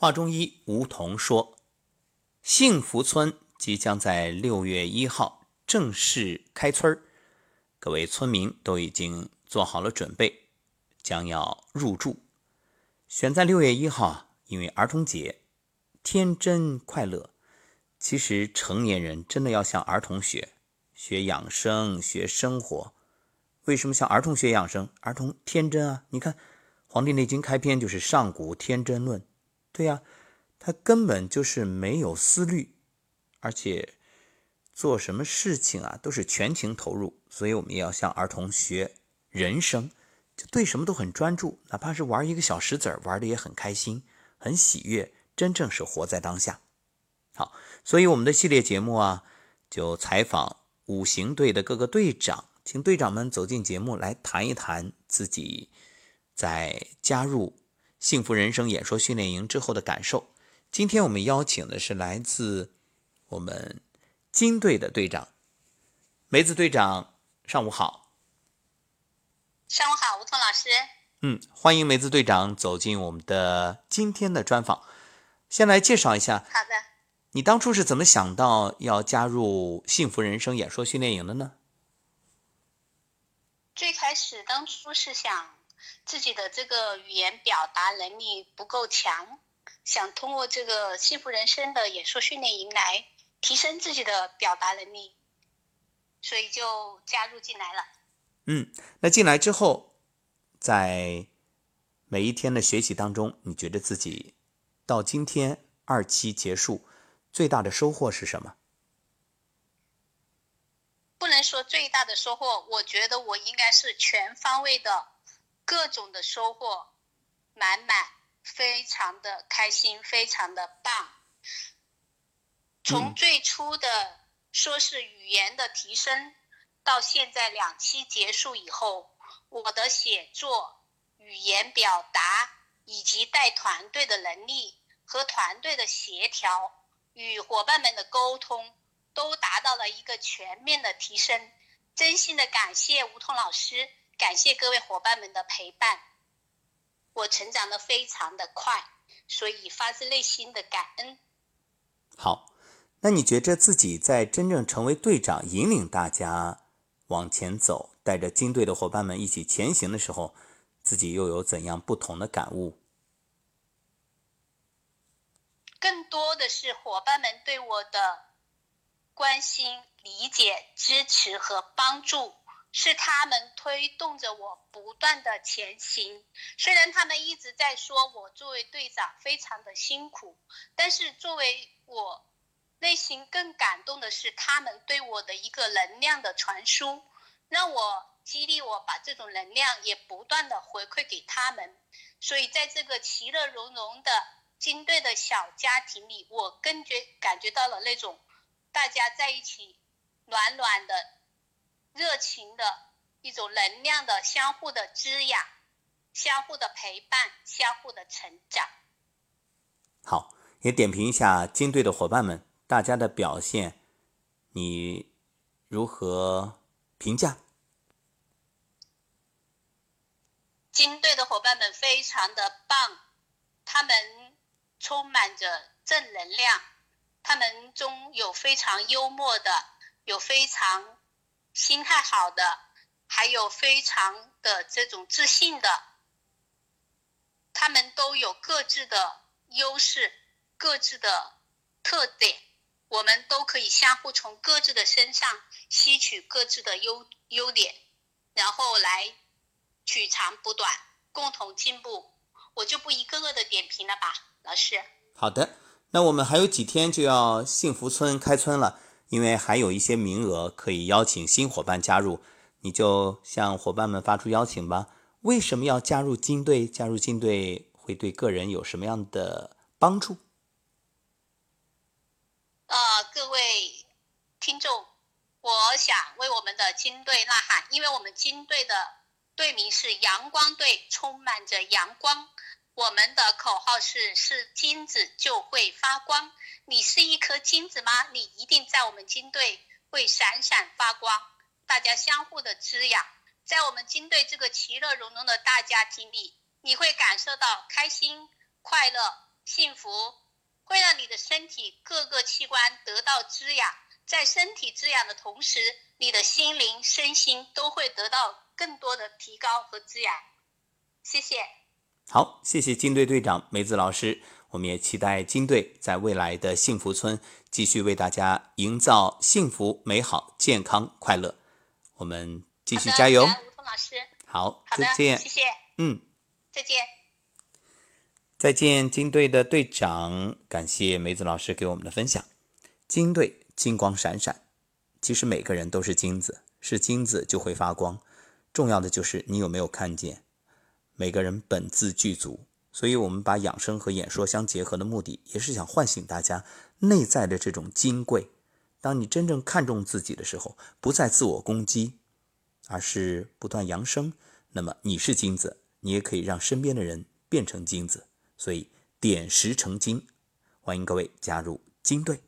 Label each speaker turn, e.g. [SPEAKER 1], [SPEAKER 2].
[SPEAKER 1] 华中医吴桐说，幸福村即将在六月一号正式开村各位村民都已经做好了准备，将要入住。选在六月一号，因为儿童节，天真快乐。其实成年人真的要向儿童学，学养生，学生活。为什么向儿童学养生？儿童天真啊！你看，《黄帝内经》开篇就是“上古天真论”。对呀，他根本就是没有思虑，而且做什么事情啊都是全情投入。所以我们也要向儿童学人生，就对什么都很专注，哪怕是玩一个小石子儿，玩的也很开心，很喜悦，真正是活在当下。好，所以我们的系列节目啊，就采访五行队的各个队长，请队长们走进节目来谈一谈自己在加入幸福人生演说训练营之后的感受。今天我们邀请的是来自我们金队的队长梅子队长，上午好。
[SPEAKER 2] 上午好，吴彤老师。
[SPEAKER 1] 嗯，欢迎梅子队长走进我们的今天的专访。先来介绍一下。
[SPEAKER 2] 好的。
[SPEAKER 1] 你当初是怎么想到要加入幸福人生演说训练营的呢？
[SPEAKER 2] 最开始当初是想自己的这个语言表达能力不够强，想通过这个幸福人生的演说训练营来提升自己的表达能力，所以就加入进来了。
[SPEAKER 1] 嗯，那进来之后，在每一天的学习当中，你觉得自己到今天二期结束？最大的收获是什么？
[SPEAKER 2] 不能说最大的收获，我觉得我应该是全方位的，各种的收获满满，非常的开心，非常的棒。从最初的说是语言的提升，到现在两期结束以后，我的写作、语言表达以及带团队的能力和团队的协调。与伙伴们的沟通都达到了一个全面的提升，真心的感谢吴桐老师，感谢各位伙伴们的陪伴，我成长的非常的快，所以发自内心的感恩。
[SPEAKER 1] 好，那你觉着自己在真正成为队长，引领大家往前走，带着金队的伙伴们一起前行的时候，自己又有怎样不同的感悟？
[SPEAKER 2] 更多的是伙伴们对我的关心、理解、支持和帮助，是他们推动着我不断的前行。虽然他们一直在说我作为队长非常的辛苦，但是作为我内心更感动的是他们对我的一个能量的传输，让我激励我把这种能量也不断的回馈给他们。所以在这个其乐融融的。金队的小家庭里，我更觉感觉到了那种大家在一起暖暖的、热情的一种能量的相互的滋养、相互的陪伴、相互的成长。
[SPEAKER 1] 好，也点评一下金队的伙伴们，大家的表现，你如何评价？
[SPEAKER 2] 金队的伙伴们非常的棒，他们。充满着正能量，他们中有非常幽默的，有非常心态好的，还有非常的这种自信的。他们都有各自的优势，各自的特点，我们都可以相互从各自的身上吸取各自的优优点，然后来取长补短，共同进步。我就不一个个的点评了吧。老师，
[SPEAKER 1] 好的，那我们还有几天就要幸福村开村了，因为还有一些名额可以邀请新伙伴加入，你就向伙伴们发出邀请吧。为什么要加入金队？加入金队会对个人有什么样的帮助？
[SPEAKER 2] 呃，各位听众，我想为我们的金队呐喊，因为我们金队的队名是阳光队，充满着阳光。我们的口号是：是金子就会发光。你是一颗金子吗？你一定在我们金队会闪闪发光。大家相互的滋养，在我们金队这个其乐融融的大家庭里，你会感受到开心、快乐、幸福，会让你的身体各个器官得到滋养。在身体滋养的同时，你的心灵、身心都会得到更多的提高和滋养。谢谢。
[SPEAKER 1] 好，谢谢金队队长梅子老师。我们也期待金队在未来的幸福村继续为大家营造幸福、美好、健康、快乐。我们继续加油。
[SPEAKER 2] 老师。
[SPEAKER 1] 好，再见。
[SPEAKER 2] 谢谢。
[SPEAKER 1] 嗯，
[SPEAKER 2] 再见。
[SPEAKER 1] 再见，金队的队长。感谢梅子老师给我们的分享。金队金光闪闪，其实每个人都是金子，是金子就会发光。重要的就是你有没有看见，每个人本自具足。所以，我们把养生和演说相结合的目的，也是想唤醒大家内在的这种金贵。当你真正看重自己的时候，不再自我攻击，而是不断扬升。那么，你是金子，你也可以让身边的人变成金子。所以，点石成金。欢迎各位加入金队。